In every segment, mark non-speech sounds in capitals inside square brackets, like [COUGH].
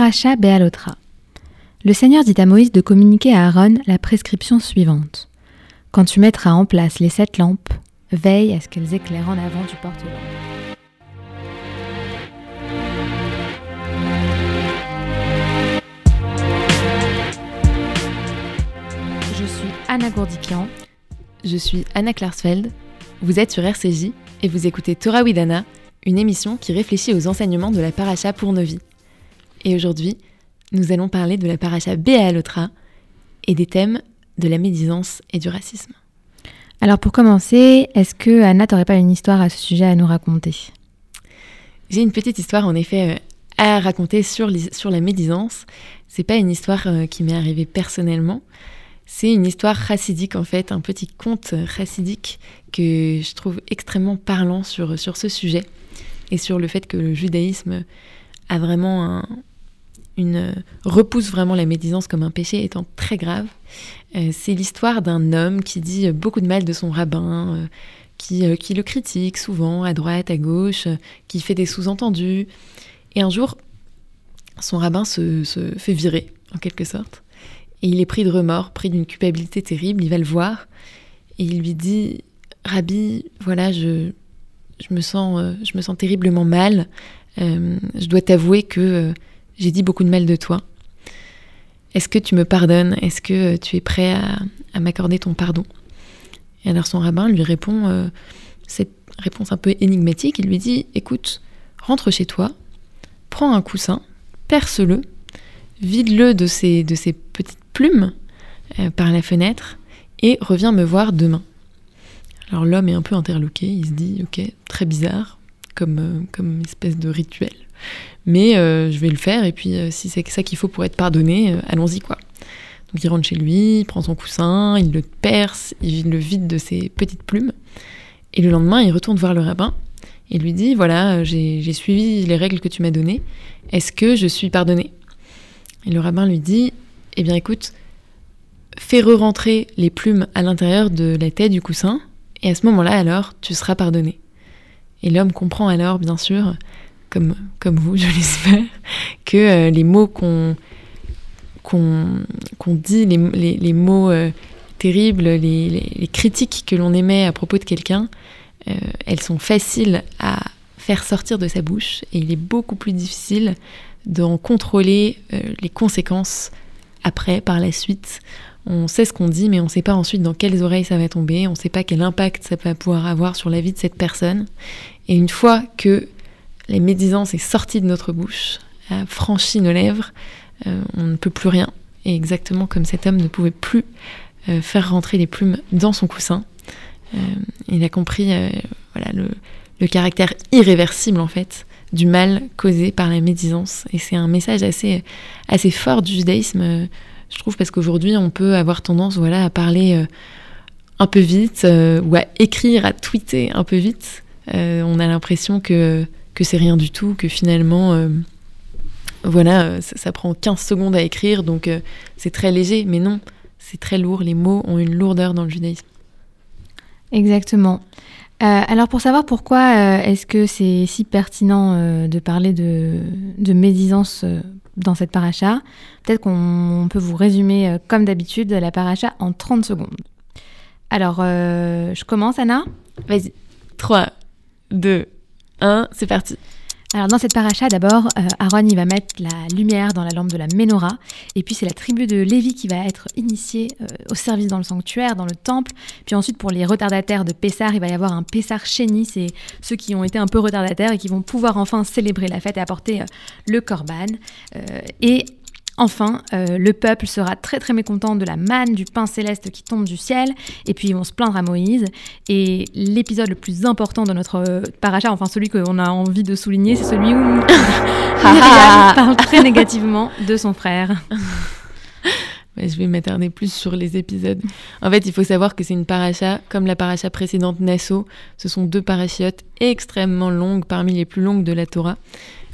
Paracha Béalotra. Le Seigneur dit à Moïse de communiquer à Aaron la prescription suivante. Quand tu mettras en place les sept lampes, veille à ce qu'elles éclairent en avant du porte-lampe. Je suis Anna Gourdikian. Je suis Anna Klarsfeld. Vous êtes sur RCJ et vous écoutez Torah Widana, une émission qui réfléchit aux enseignements de la paracha pour nos vies. Et aujourd'hui, nous allons parler de la paracha Béalotra et des thèmes de la médisance et du racisme. Alors pour commencer, est-ce que Anna t'aurait pas une histoire à ce sujet à nous raconter? J'ai une petite histoire en effet euh, à raconter sur, sur la médisance. C'est pas une histoire euh, qui m'est arrivée personnellement. C'est une histoire chassidique en fait, un petit conte chassidique que je trouve extrêmement parlant sur, sur ce sujet et sur le fait que le judaïsme a vraiment un, une repousse vraiment la médisance comme un péché étant très grave. Euh, c'est l'histoire d'un homme qui dit beaucoup de mal de son rabbin, euh, qui, euh, qui, le critique souvent à droite, à gauche, qui fait des sous-entendus. Et un jour, son rabbin se, se, fait virer, en quelque sorte. Et il est pris de remords, pris d'une culpabilité terrible. Il va le voir et il lui dit Rabbi, voilà, je, je, me, sens, je me sens terriblement mal. je dois t'avouer que j'ai dit beaucoup de mal de toi. Est-ce que tu me pardonnes? Est-ce que tu es prêt à, m'accorder ton pardon? Et alors son rabbin lui répond euh, cette réponse un peu énigmatique. Il lui dit Écoute, rentre chez toi, prends un coussin, perce-le, vide-le de ses, petites plumes euh, par la fenêtre et reviens me voir demain. Alors l'homme est un peu interloqué, il se dit Ok, très bizarre, euh, comme espèce de rituel mais euh, je vais le faire et puis euh, si c'est ça qu'il faut pour être pardonné, euh, allons-y quoi. Donc il rentre chez lui, il prend son coussin, il le perce, il le vide de ses petites plumes et le lendemain il retourne voir le rabbin et lui dit voilà j'ai suivi les règles que tu m'as données, est-ce que je suis pardonné? Et le rabbin lui dit eh bien écoute fais re-rentrer les plumes à l'intérieur de la tête du coussin et à ce moment-là alors tu seras pardonné. Et l'homme comprend alors bien sûr comme, comme vous, je [LAUGHS] l'espère, que euh, les mots qu'on qu'on dit, les, les, les mots euh, terribles, les, les, critiques que l'on émet à propos de quelqu'un, euh, elles sont faciles à faire sortir de sa bouche et il est beaucoup plus difficile d'en contrôler les conséquences après, par la suite. On sait ce qu'on dit, mais on ne sait pas ensuite dans quelles oreilles ça va tomber, on ne sait pas quel impact ça va pouvoir avoir sur la vie de cette personne. Et une fois que la médisance est sortie de notre bouche, a franchi nos lèvres, euh, on ne peut plus rien. Et exactement comme cet homme ne pouvait plus euh, faire rentrer les plumes dans son coussin, euh, il a compris voilà, le, caractère irréversible en fait du mal causé par la médisance. Et c'est un message assez, assez fort du judaïsme, je trouve, parce qu'aujourd'hui on peut avoir tendance voilà, à parler un peu vite ou à écrire, à tweeter un peu vite. on a l'impression que que c'est rien du tout, que finalement, euh, voilà, euh, ça, prend 15 secondes à écrire, donc euh, c'est très léger, mais non, c'est très lourd, les mots ont une lourdeur dans le judaïsme. Exactement. alors pour savoir pourquoi est-ce que c'est si pertinent de parler de, de médisance dans cette paracha, peut-être qu'on peut vous résumer comme d'habitude la paracha en 30 secondes. Alors, je commence, Anna? Vas-y. 3, 2, 1, c'est parti. Alors dans cette paracha, d'abord, euh, Aaron il va mettre la lumière dans la lampe de la menorah, et puis c'est la tribu de Lévi qui va être initiée euh, au service dans le sanctuaire, dans le temple. Puis ensuite pour les retardataires de Pessar, il va y avoir un Pessar Chéni, c'est ceux qui ont été un peu retardataires et qui vont pouvoir enfin célébrer la fête et apporter euh, le korban. et Enfin, euh, le peuple sera très très mécontent de la manne, du pain céleste qui tombe du ciel, et puis ils vont se plaindre à Moïse. Et l'épisode le plus important de notre euh, paracha, enfin celui qu'on a envie de souligner, c'est celui où [LAUGHS] Myriam parle très négativement de son frère. [LAUGHS] je vais m'attarder plus sur les épisodes. En fait, il faut savoir que c'est une paracha, comme la paracha précédente Nassau. Ce sont deux parachiotes extrêmement longues, parmi les plus longues de la Torah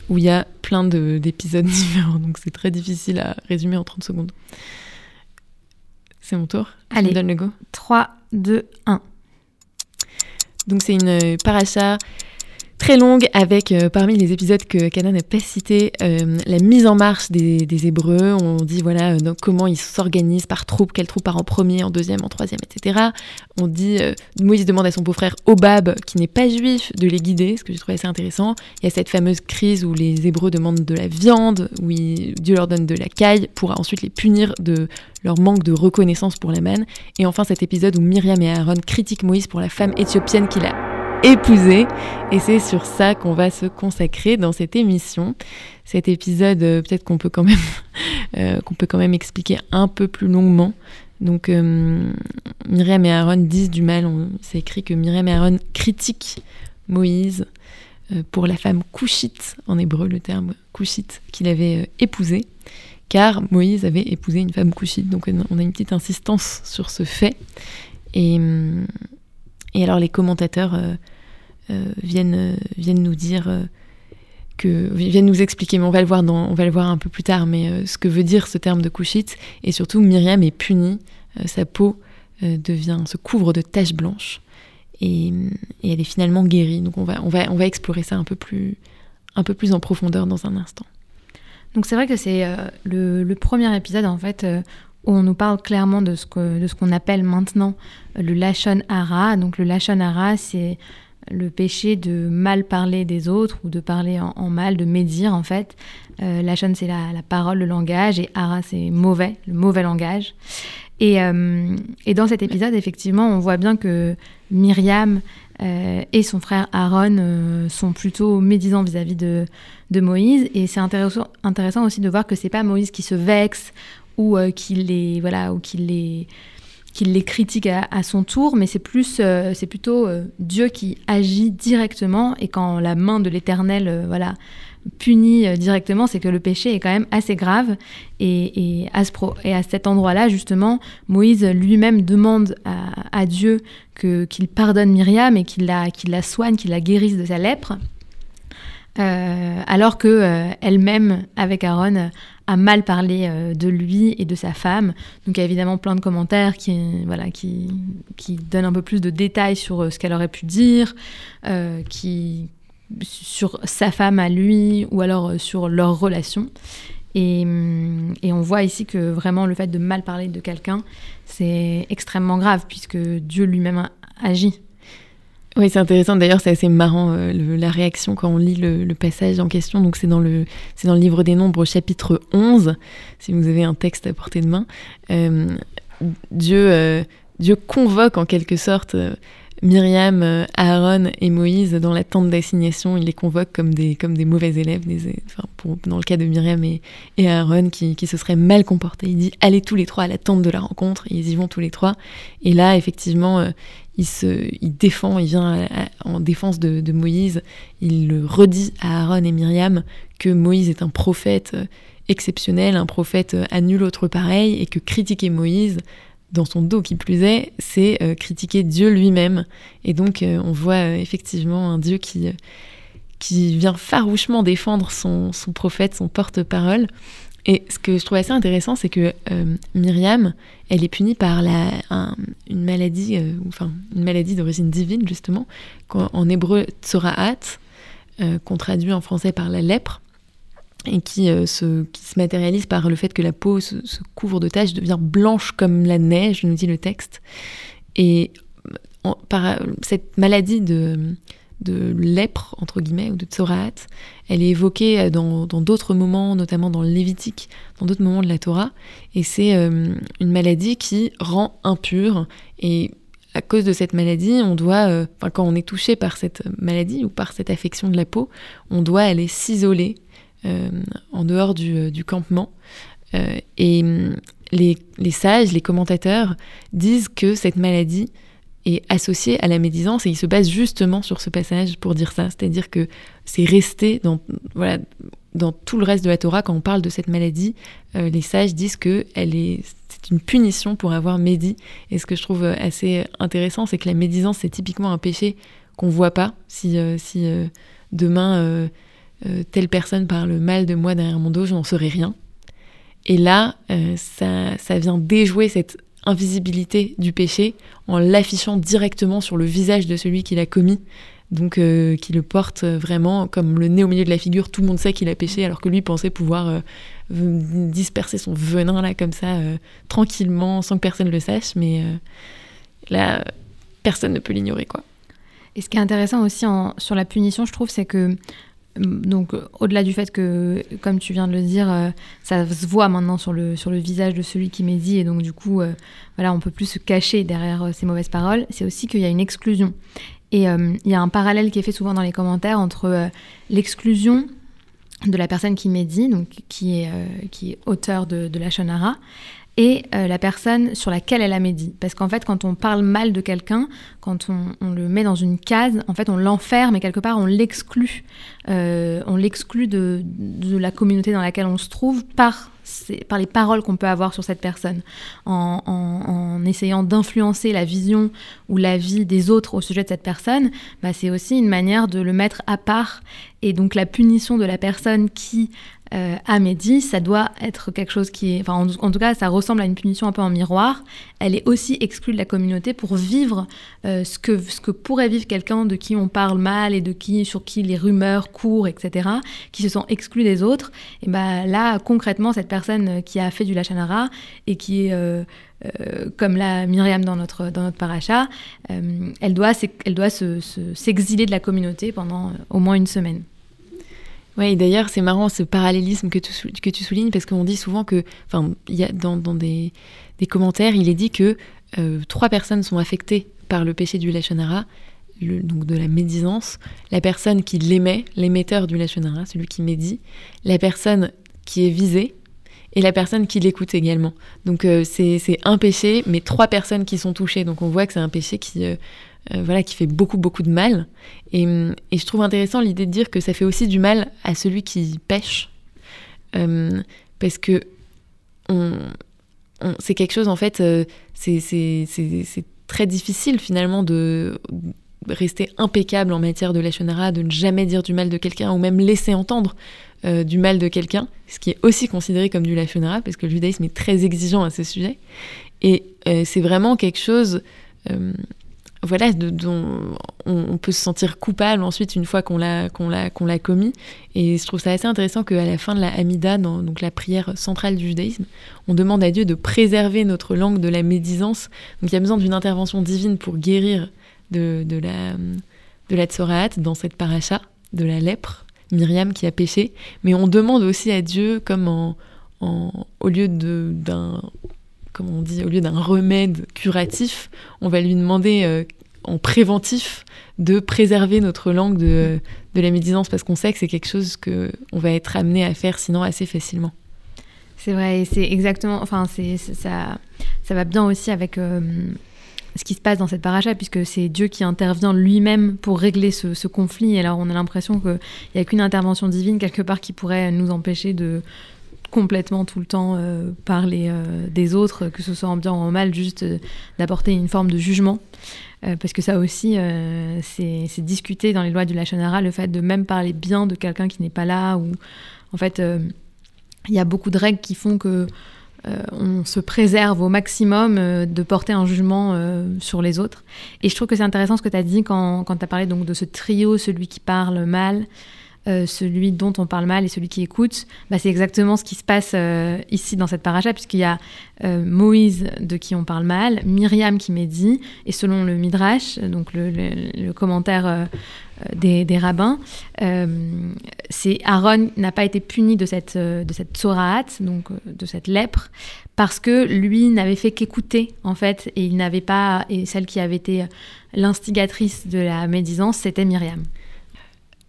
où il y a plein d'épisodes [LAUGHS] différents, donc c'est très difficile à résumer en 30 secondes. C'est mon tour Allez, donne le go 3, 2, 1. Donc c'est une paracha très longue avec euh, parmi les épisodes que Canon n'a pas cité euh, la mise en marche des, Hébreux. On dit voilà euh, comment ils s'organisent par troupe, quelle troupe part en premier, en deuxième, en troisième, etc. On dit Moïse demande à son beau-frère Obab, qui n'est pas juif, de les guider, ce que j'ai trouvé assez intéressant. Il y a cette fameuse crise où les Hébreux demandent de la viande, où Dieu leur donne de la caille pour ensuite les punir de leur manque de reconnaissance pour la manne. Et enfin cet épisode où Myriam et Aaron critiquent Moïse pour la femme éthiopienne qu'il a épousé. Et c'est sur ça qu'on va se consacrer dans cette émission. Cet épisode, euh, peut-être qu'on peut quand même [LAUGHS] euh, qu'on peut quand même expliquer un peu plus longuement. Donc euh, Myriam et Aaron disent du mal. C'est écrit que Myriam et Aaron critiquent Moïse pour la femme couchite, en hébreu le terme couchite, qu'il avait épousée, car Moïse avait épousé une femme couchite. Donc on a une petite insistance sur ce fait. Et, et alors les commentateurs euh, viennent, euh, viennent nous dire euh, que viennent nous expliquer, mais on va le voir, on va le voir un peu plus tard, mais ce que veut dire ce terme de couchite. Et surtout, Myriam est punie, sa peau devient, se couvre de taches blanches et, elle est finalement guérie. Donc on va, on va, on va explorer ça un peu plus, un peu plus en profondeur dans un instant. Donc c'est vrai que c'est le, premier épisode en fait on nous parle clairement de ce que, de ce qu'on appelle maintenant le lachon hara. Donc le lachon hara, c'est le péché de mal parler des autres ou de parler en, mal, de médire en fait. Euh, la chaîne c'est la, parole, le langage, et ara c'est mauvais, le mauvais langage. Et, euh, dans cet épisode, effectivement, on voit bien que Myriam euh, et son frère Aaron sont plutôt médisants vis-à-vis de, de, Moïse. Et c'est intéressant, intéressant aussi de voir que c'est pas Moïse qui se vexe ou qui les voilà ou qui les qu'il les critique à, son tour, mais c'est plus, euh, c'est plutôt euh, Dieu qui agit directement. Et quand la main de l'Éternel, euh, voilà, punit directement, c'est que le péché est quand même assez grave. Et, à, ce et à, cet endroit-là, justement, Moïse lui-même demande à, Dieu que qu'il pardonne Myriam et qu'il la, qu'il la soigne, qu'il la guérisse de sa lèpre. Alors que elle-même, avec Aaron, a mal parlé euh, de lui et de sa femme. Donc il y a évidemment plein de commentaires qui, voilà, qui, qui donnent un peu plus de détails sur euh, ce qu'elle aurait pu dire, euh, qui, sur sa femme à lui ou alors sur leur relation. Et, et, on voit ici que vraiment le fait de mal parler de quelqu'un, c'est extrêmement grave puisque Dieu lui-même agit oui, c'est intéressant. D'ailleurs, c'est assez marrant euh, la réaction quand on lit le, passage en question. Donc, c'est dans le dans le livre des Nombres, chapitre 11. Si vous avez un texte à portée de main, euh, Dieu euh, Dieu convoque en quelque sorte Myriam, Aaron et Moïse dans la tente d'assignation. Il les convoque comme des comme des mauvais élèves. Des, dans le cas de Myriam et, et Aaron qui, qui se seraient mal comportés. Il dit allez tous les trois à la tente de la rencontre. ils y vont tous les trois. Et là, effectivement il, se, il défend, il vient en défense de, Moïse, il le redit à Aaron et Myriam que Moïse est un prophète euh, exceptionnel, un prophète euh, à nul autre pareil, et que critiquer Moïse, dans son dos qui plus est, c'est euh, critiquer Dieu lui-même. Et donc on voit effectivement un Dieu qui, qui vient farouchement défendre son, son prophète, son porte-parole. Et ce que je trouve assez intéressant, c'est que euh, Myriam, elle est punie par la, une maladie, euh, enfin une maladie d'origine divine justement, en hébreu tsoraat, euh, qu'on traduit en français par la lèpre, et qui, se, qui se matérialise par le fait que la peau se, couvre de taches, devient blanche comme la neige, nous dit le texte. Et par cette maladie de de lèpre, entre guillemets, ou de tsoraat. Elle est évoquée euh, dans d'autres moments, notamment dans le Lévitique, dans d'autres moments de la Torah. Et c'est euh, une maladie qui rend impure. Et à cause de cette maladie, on doit, euh, quand on est touché par cette maladie ou par cette affection de la peau, on doit aller s'isoler en dehors du, campement. et les, les, sages, les commentateurs disent que cette maladie est associé à la médisance et il se base justement sur ce passage pour dire ça, c'est-à-dire que c'est resté dans, tout le reste de la Torah, quand on parle de cette maladie, euh, les sages disent que c'est une punition pour avoir médit. Et ce que je trouve assez intéressant, c'est que la médisance, c'est typiquement un péché qu'on voit pas. Si, euh, euh, demain, telle personne parle mal de moi derrière mon dos, je n'en saurais rien. Et là, ça, ça vient déjouer cette invisibilité du péché en l'affichant directement sur le visage de celui qui l'a commis. donc qui le porte vraiment comme le nez au milieu de la figure. Tout le monde sait qu'il a péché, alors que lui pensait pouvoir disperser son venin là comme ça tranquillement, sans que personne le sache. Mais là, personne ne peut l'ignorer, quoi. Et ce qui est intéressant aussi sur la punition, je trouve, c'est que donc au-delà du fait que, comme tu viens de le dire, euh, ça se voit maintenant sur le, visage de celui qui médit et donc du coup, euh, voilà, on peut plus se cacher derrière euh, ces mauvaises paroles, c'est aussi qu'il y a une exclusion. Et il y a un parallèle qui est fait souvent dans les commentaires entre l'exclusion de la personne qui médit, donc qui est, qui est auteur de, de la shonara, et euh, la personne sur laquelle elle a médit. Parce qu'en fait, quand on parle mal de quelqu'un, quand on, le met dans une case, en fait, on l'enferme et quelque part, on l'exclut. Euh, on l'exclut de, la communauté dans laquelle on se trouve par, par les paroles qu'on peut avoir sur cette personne. En, essayant d'influencer la vision ou la vie des autres au sujet de cette personne, bah, c'est aussi une manière de le mettre à part. Et donc, la punition de la personne qui euh, à Mehdi, ça doit être quelque chose qui est... En, tout cas, ça ressemble à une punition un peu en miroir. Elle est aussi exclue de la communauté pour vivre euh, ce, que, pourrait vivre quelqu'un de qui on parle mal et de qui, sur qui les rumeurs courent, etc., qui se sont exclus des autres. Et ben là, concrètement, cette personne qui a fait du lachanara et qui est... Euh, comme la Myriam dans notre, dans notre paracha, elle doit, elle doit s'exiler de la communauté pendant au moins une semaine. Oui, d'ailleurs, c'est marrant ce parallélisme que tu, que tu soulignes parce qu'on dit souvent que, enfin, dans, dans des, des, commentaires, il est dit que euh, trois personnes sont affectées par le péché du Lachonara, donc de la médisance. La personne qui l'émet, l'émetteur du Lachonara, celui qui médit, la personne qui est visée et la personne qui l'écoute également. Donc euh, c'est un péché, mais trois personnes qui sont touchées. Donc on voit que c'est un péché qui, euh, euh, voilà, qui fait beaucoup, beaucoup de mal. Et, et, je trouve intéressant l'idée de dire que ça fait aussi du mal à celui qui pêche. Euh, parce que c'est quelque chose, en fait, euh, c'est très difficile finalement de rester impeccable en matière de lachonara, de ne jamais dire du mal de quelqu'un ou même laisser entendre du mal de quelqu'un, ce qui est aussi considéré comme du lachonara, parce que le judaïsme est très exigeant à ce sujet. Et c'est vraiment quelque chose voilà, dont on, peut se sentir coupable ensuite une fois qu'on l'a qu'on l'a qu'on l'a commis. Et je trouve ça assez intéressant qu'à la fin de la Hamida, dans donc la prière centrale du judaïsme, on demande à Dieu de préserver notre langue de la médisance. Donc il y a besoin d'une intervention divine pour guérir de, de la de la dans cette paracha de la lèpre, Myriam qui a péché. Mais on demande aussi à Dieu comme en, au lieu d'un comme on dit, au lieu d'un remède curatif, on va lui demander euh, en préventif de préserver notre langue de, de la médisance parce qu'on sait que c'est quelque chose que on va être amené à faire sinon assez facilement. C'est vrai, c'est exactement, enfin c'est ça, ça va bien aussi avec euh, ce qui se passe dans cette paracha puisque c'est Dieu qui intervient lui-même pour régler ce, conflit. Alors on a l'impression qu'il n'y a qu'une intervention divine quelque part qui pourrait nous empêcher de complètement tout le temps euh, parler euh, des autres, que ce soit en bien ou en mal, juste euh, d'apporter une forme de jugement. parce que ça aussi, c'est discuté dans les lois du Lachonara, le fait de même parler bien de quelqu'un qui n'est pas là, ou en fait, il y a beaucoup de règles qui font que on se préserve au maximum de porter un jugement sur les autres. Et je trouve que c'est intéressant ce que tu as dit quand, quand tu as parlé donc, de ce trio, celui qui parle mal, euh, celui dont on parle mal et celui qui écoute, bah, c'est exactement ce qui se passe euh, ici dans cette paracha, puisqu'il y a euh, Moïse de qui on parle mal, Myriam qui médit, et selon le Midrash, donc le, commentaire des, rabbins, c'est Aaron n'a pas été puni de cette, de cette donc de cette lèpre, parce que lui n'avait fait qu'écouter, en fait, et il n'avait pas, et celle qui avait été l'instigatrice de la médisance, c'était Myriam.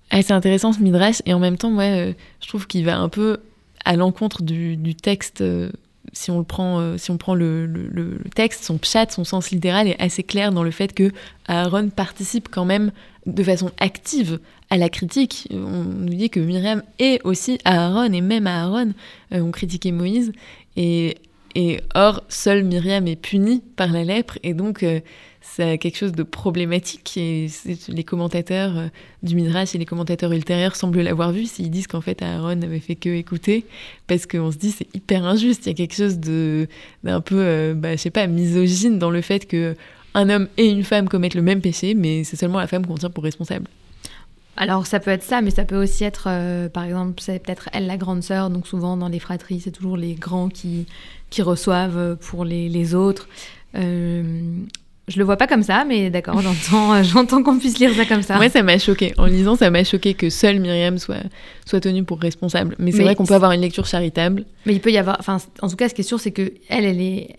Ah, c'est intéressant ce midrash et en même temps, ouais, euh, je trouve qu'il va un peu à l'encontre du, texte. Euh, si on le prend, euh, si on prend le, texte, son pshat, son sens littéral est assez clair dans le fait que Aaron participe quand même de façon active à la critique. On nous dit que Myriam est aussi Aaron et même Aaron ont critiqué Moïse et, et or seule Myriam est punie par la lèpre et donc c'est quelque chose de problématique et les commentateurs euh, du Midrash et les commentateurs ultérieurs semblent l'avoir vu s'ils disent qu'en fait Aaron n'avait fait que écouter parce qu'on se dit c'est hyper injuste il y a quelque chose de d'un peu euh, bah, je sais pas misogyne dans le fait que un homme et une femme commettent le même péché, mais c'est seulement la femme qu'on tient pour responsable. Alors ça peut être ça, mais ça peut aussi être, euh, par exemple, c'est peut-être elle la grande sœur, donc souvent dans les fratries, c'est toujours les grands qui, qui reçoivent pour les, les autres. Euh, je le vois pas comme ça, mais d'accord, j'entends, [LAUGHS] j'entends qu'on puisse lire ça comme ça. Moi, ça m'a choqué. En lisant, ça m'a choqué que seule Myriam soit, soit tenue pour responsable. Mais c'est vrai qu'on peut avoir une lecture charitable. Mais il peut y avoir, enfin, en tout cas, ce qui est sûr, c'est que elle, elle est,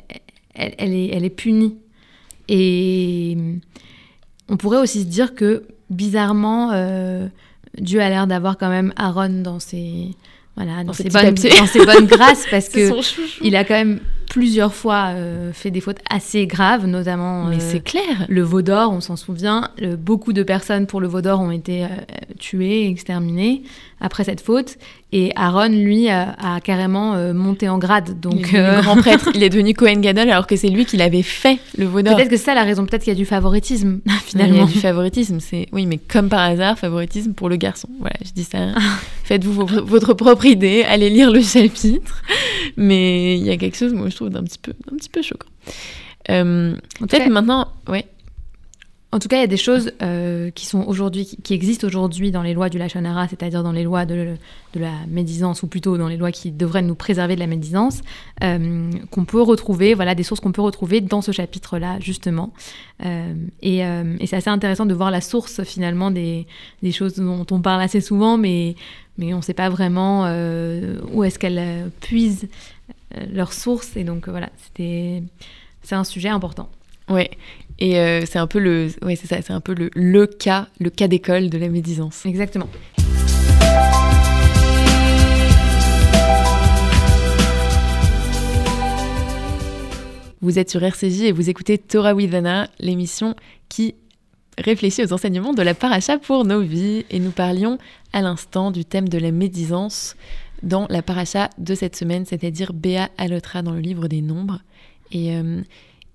elle, elle est, elle est punie. Et on pourrait aussi se dire que bizarrement, euh, Dieu a l'air d'avoir quand même Aaron dans ses, voilà, dans, ses bonnes, dans ses bonnes [LAUGHS] grâces parce que il a quand même plusieurs fois euh, fait des fautes assez graves, notamment Mais c'est clair. le veau d'or, on s'en souvient. Le, beaucoup de personnes pour le veau d'or ont été euh, tuées, exterminées après cette faute. Et Aaron, lui, a, a carrément euh, monté en grade. Donc, il est grand prêtre. [LAUGHS] il est devenu Cohen Gadol alors que c'est lui qui l'avait fait, le veau d'or. Peut-être que c'est ça la raison. Peut-être qu'il y a du favoritisme, [LAUGHS] finalement. Il y a du favoritisme. C'est oui, mais comme par hasard, favoritisme pour le garçon. Voilà, je dis ça. [LAUGHS] Faites-vous votre propre idée. Allez lire le chapitre. Mais il y a quelque chose, moi, je trouve d'un petit peu, un petit peu choquant. Euh, Peut-être maintenant, ouais. En tout cas, il y a des choses euh, qui sont aujourd'hui, qui, existent aujourd'hui dans les lois du Lachonara, c'est-à-dire dans les lois de, la médisance, ou plutôt dans les lois qui devraient nous préserver de la médisance, euh, qu'on peut retrouver, voilà, des sources qu'on peut retrouver dans ce chapitre-là, justement. Euh, et, c'est assez intéressant de voir la source, finalement, des, choses dont on parle assez souvent, mais, mais on ne sait pas vraiment où est-ce qu'elles puisent leurs sources. Et donc, voilà, c'était, c'est un sujet important. Ouais, et euh, c'est un peu le, ouais, c'est ça, c'est un peu le, le cas, le cas d'école de la médisance. Exactement. Vous êtes sur RCJ et vous écoutez Torah Widana, l'émission qui réfléchit aux enseignements de la paracha pour nos vies. Et nous parlions à l'instant du thème de la médisance dans la paracha de cette semaine, c'est-à-dire Béa Alotra dans le livre des Nombres. Et, euh,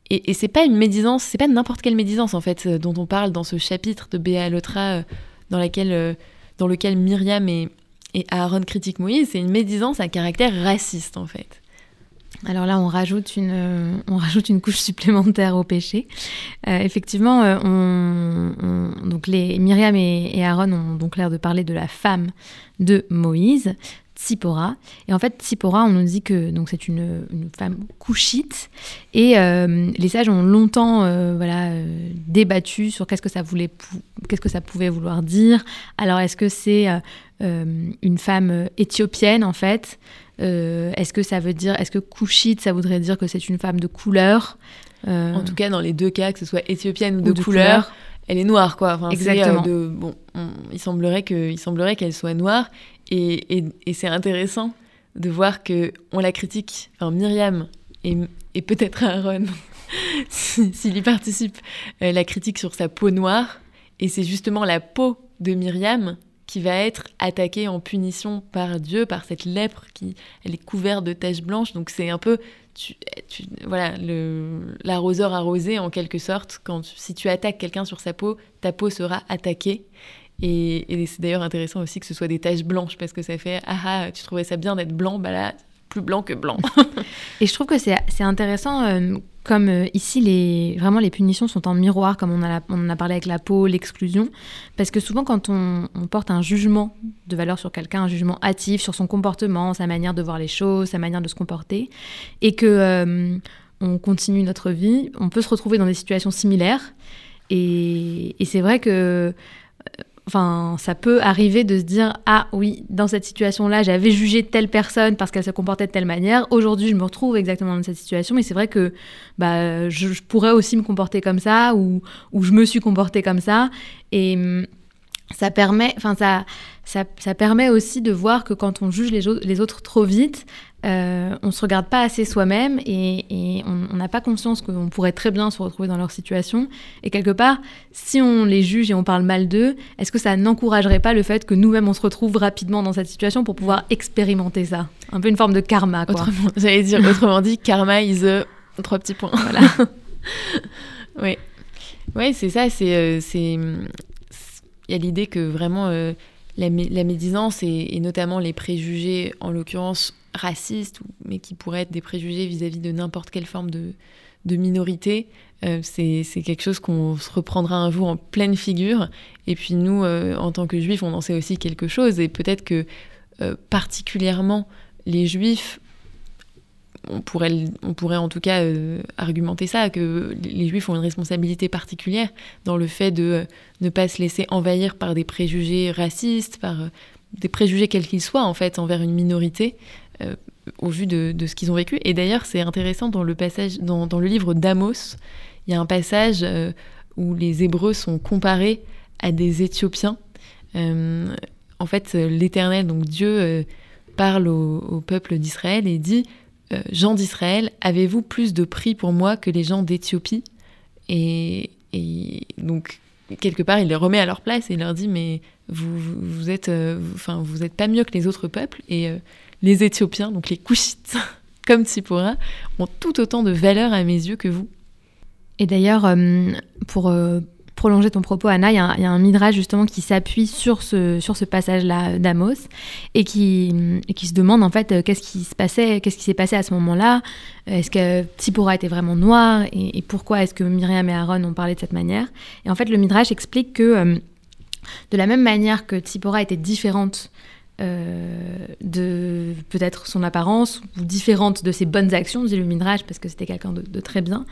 et, et c'est pas une médisance, c'est pas n'importe quelle médisance en fait euh, dont on parle dans ce chapitre de Béa Lotra euh, euh, dans lequel Myriam et, Aaron critiquent Moïse. C'est une médisance à caractère raciste en fait. Alors là, on rajoute une, on rajoute une couche [LAUGHS] supplémentaire au péché. Effectivement, on, on, donc les Myriam et, et Aaron ont donc l'air de parler de la femme de Moïse, Tsipora. Et en fait, Tsipora, on nous dit que donc c'est une, une, femme couchite. Et euh, les sages ont longtemps euh, voilà, euh, débattu sur qu'est-ce que ça voulait, qu'est-ce que ça pouvait vouloir dire. Alors, est-ce que c'est une femme éthiopienne en fait? Est-ce que ça veut dire, est-ce que couchite, ça voudrait dire que c'est une femme de couleur? En tout cas, dans les deux cas, que ce soit éthiopienne ou de, ou de couleur, couleur elle est noire, quoi. Enfin, Exactement. Euh, de, bon, on, il semblerait que, il semblerait qu'elle soit noire, et, c'est intéressant de voir que on la critique. Enfin, Myriam et, peut-être Aaron, [LAUGHS] s'il si, y participe, euh, la critique sur sa peau noire, et c'est justement la peau de Myriam qui va être attaquée en punition par Dieu, par cette lèpre qui elle est couverte de taches blanches. Donc c'est un peu tu, tu, voilà, l'arroseur arrosé en quelque sorte. Quand si tu attaques quelqu'un sur sa peau, ta peau sera attaquée. Et, c'est d'ailleurs intéressant aussi que ce soit des taches blanches parce que ça fait ah ah, tu trouvais ça bien d'être blanc, bah là plus blanc que blanc. [LAUGHS] et je trouve que c'est intéressant, euh, comme euh, ici, les, vraiment les punitions sont en miroir, comme on, a on en a parlé avec la peau, l'exclusion, parce que souvent quand on, porte un jugement de valeur sur quelqu'un, un jugement hâtif sur son comportement, sa manière de voir les choses, sa manière de se comporter, et que euh, on continue notre vie, on peut se retrouver dans des situations similaires. Et c'est vrai que Enfin, ça peut arriver de se dire ah oui, dans cette situation-là, j'avais jugé telle personne parce qu'elle se comportait de telle manière. Aujourd'hui, je me retrouve exactement dans cette situation, mais c'est vrai que bah, je, pourrais aussi me comporter comme ça ou, ou je me suis comportée comme ça. Et hum, ça permet, enfin ça, ça, ça, permet aussi de voir que quand on juge les autres trop vite, euh, on se regarde pas assez soi-même et, et, on n'a pas conscience qu'on pourrait très bien se retrouver dans leur situation. Et quelque part, si on les juge et on parle mal d'eux, est-ce que ça n'encouragerait pas le fait que nous-mêmes on se retrouve rapidement dans cette situation pour pouvoir expérimenter ça? Un peu une forme de karma, quoi. J'allais dire, [LAUGHS] autrement dit, karma is a... trois petits points. Voilà. [LAUGHS] oui. Oui, c'est ça, c'est... Euh, il y a l'idée que vraiment... Euh, la, médisance et, notamment les préjugés, en l'occurrence racistes, mais qui pourraient être des préjugés vis-à-vis de n'importe quelle forme de, minorité, euh, c'est quelque chose qu'on se reprendra un jour en pleine figure. Et puis nous, euh, en tant que juifs, on en sait aussi quelque chose. Et peut-être que euh, particulièrement les juifs on pourrait, on pourrait en tout cas argumenter ça, que les juifs ont une responsabilité particulière dans le fait de ne pas se laisser envahir par des préjugés racistes, par des préjugés quels qu'ils soient en fait envers une minorité au vu de, ce qu'ils ont vécu. Et d'ailleurs c'est intéressant dans le passage, dans, le livre d'Amos, il y a un passage où les Hébreux sont comparés à des Éthiopiens. en fait l'Éternel, donc Dieu, parle au peuple d'Israël et dit euh, gens d'Israël, avez-vous plus de prix pour moi que les gens d'Éthiopie? Et, donc, quelque part, il les remet à leur place et il leur dit, mais vous, vous êtes, euh, vous n'êtes pas mieux que les autres peuples. Euh, les Éthiopiens, donc les Kushites, [LAUGHS] comme Tsipora, ont tout autant de valeur à mes yeux que vous. Et d'ailleurs, pour, prolonger ton propos, Anna, il y, a un midrash justement qui s'appuie sur ce, passage-là d'Amos et qui, se demande en fait euh, qu'est-ce qui se passait, qu'est-ce qui s'est passé à ce moment-là? Est-ce que Tzipora était vraiment noir? Et, pourquoi est-ce que Myriam et Aaron ont parlé de cette manière? Et en fait, le midrash explique que euh, de la même manière que Tzipora était différente euh, de peut-être son apparence ou différente de ses bonnes actions, dit le Midrash, parce que c'était quelqu'un de, très bien,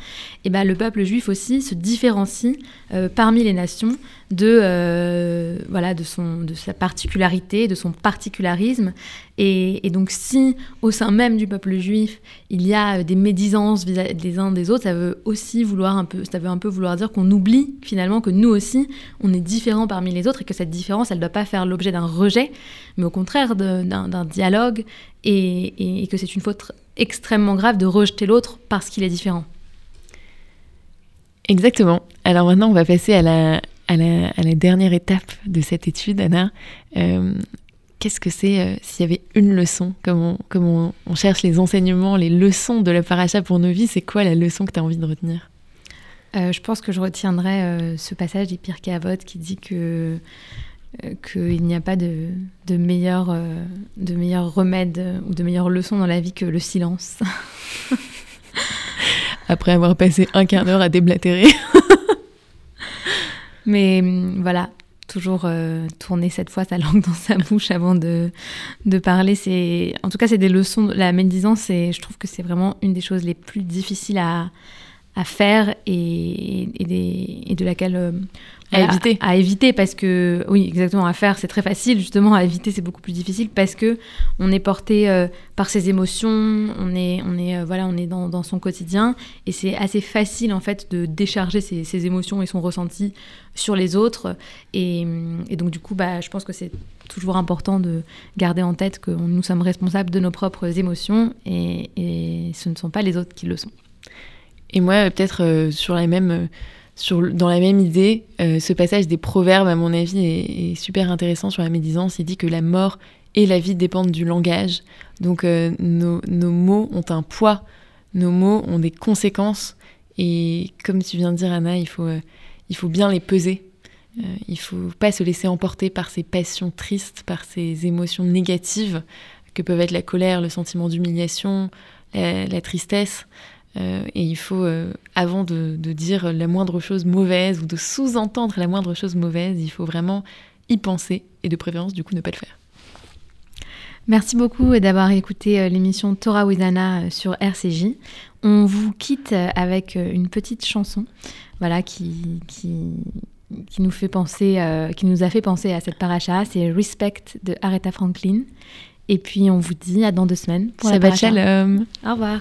et ben le peuple juif aussi se différencie euh, parmi les nations de, euh, voilà, de, son, de sa particularité, de son particularisme. Et, donc si au sein même du peuple juif, il y a des médisances des uns des autres, ça veut aussi vouloir un peu, ça veut un peu vouloir dire qu'on oublie finalement que nous aussi, on est différents parmi les autres et que cette différence, elle ne doit pas faire l'objet d'un rejet, mais au contraire d'un dialogue et, et que c'est une faute extrêmement grave de rejeter l'autre parce qu'il est différent. Exactement. Alors maintenant, on va passer à la, à la, dernière étape de cette étude, Anna. Euh, qu'est-ce que c'est euh, s'il y avait une leçon Comme, on, on, cherche les enseignements, les leçons de la paracha pour nos vies, c'est quoi la leçon que tu as envie de retenir? Euh, Je pense que je retiendrai ce passage des Pirkei Avot qui dit que qu'il n'y a pas de, de, meilleur, de meilleur remède ou de meilleure leçon dans la vie que le silence. [LAUGHS] Après avoir passé un quart d'heure à déblatérer. [LAUGHS] Mais mm, voilà, toujours euh, tourner cette fois sa [LAUGHS] langue dans sa bouche avant de, de parler. C'est, en tout cas, c'est des leçons. La médisance, je trouve que c'est vraiment une des choses les plus difficiles à, à faire et, et, et de laquelle euh, à éviter. À, éviter parce que, oui, exactement, à faire, c'est très facile. Justement, à éviter, c'est beaucoup plus difficile parce que on est porté euh, par ses émotions, on est, on est, euh, voilà, on est dans, dans, son quotidien et c'est assez facile, en fait, de décharger ses, ses, émotions et son ressenti sur les autres. Et, et donc, du coup, bah, je pense que c'est toujours important de garder en tête que nous sommes responsables de nos propres émotions et, et ce ne sont pas les autres qui le sont. Et moi, peut-être euh, sur la même dans la même idée, euh, ce passage des proverbes, à mon avis, est, super intéressant sur la médisance. Il dit que la mort et la vie dépendent du langage. Donc euh, nos, mots ont un poids, nos mots ont des conséquences. Et comme tu viens de dire, Anna, il faut, euh, il faut bien les peser. il ne faut pas se laisser emporter par ces passions tristes, par ces émotions négatives que peuvent être la colère, le sentiment d'humiliation, la tristesse. Euh, et il faut, euh, avant de, dire la moindre chose mauvaise ou de sous-entendre la moindre chose mauvaise, il faut vraiment y penser et de préférence, du coup, ne pas le faire. Merci beaucoup d'avoir écouté euh, l'émission Torah Wizana sur RCJ. On vous quitte avec une petite chanson voilà, qui, qui, qui nous, fait penser, qui nous a fait penser à cette paracha. C'est Respect de Aretha Franklin. Et puis on vous dit à dans deux semaines pour la paracha. Shalom. Au revoir.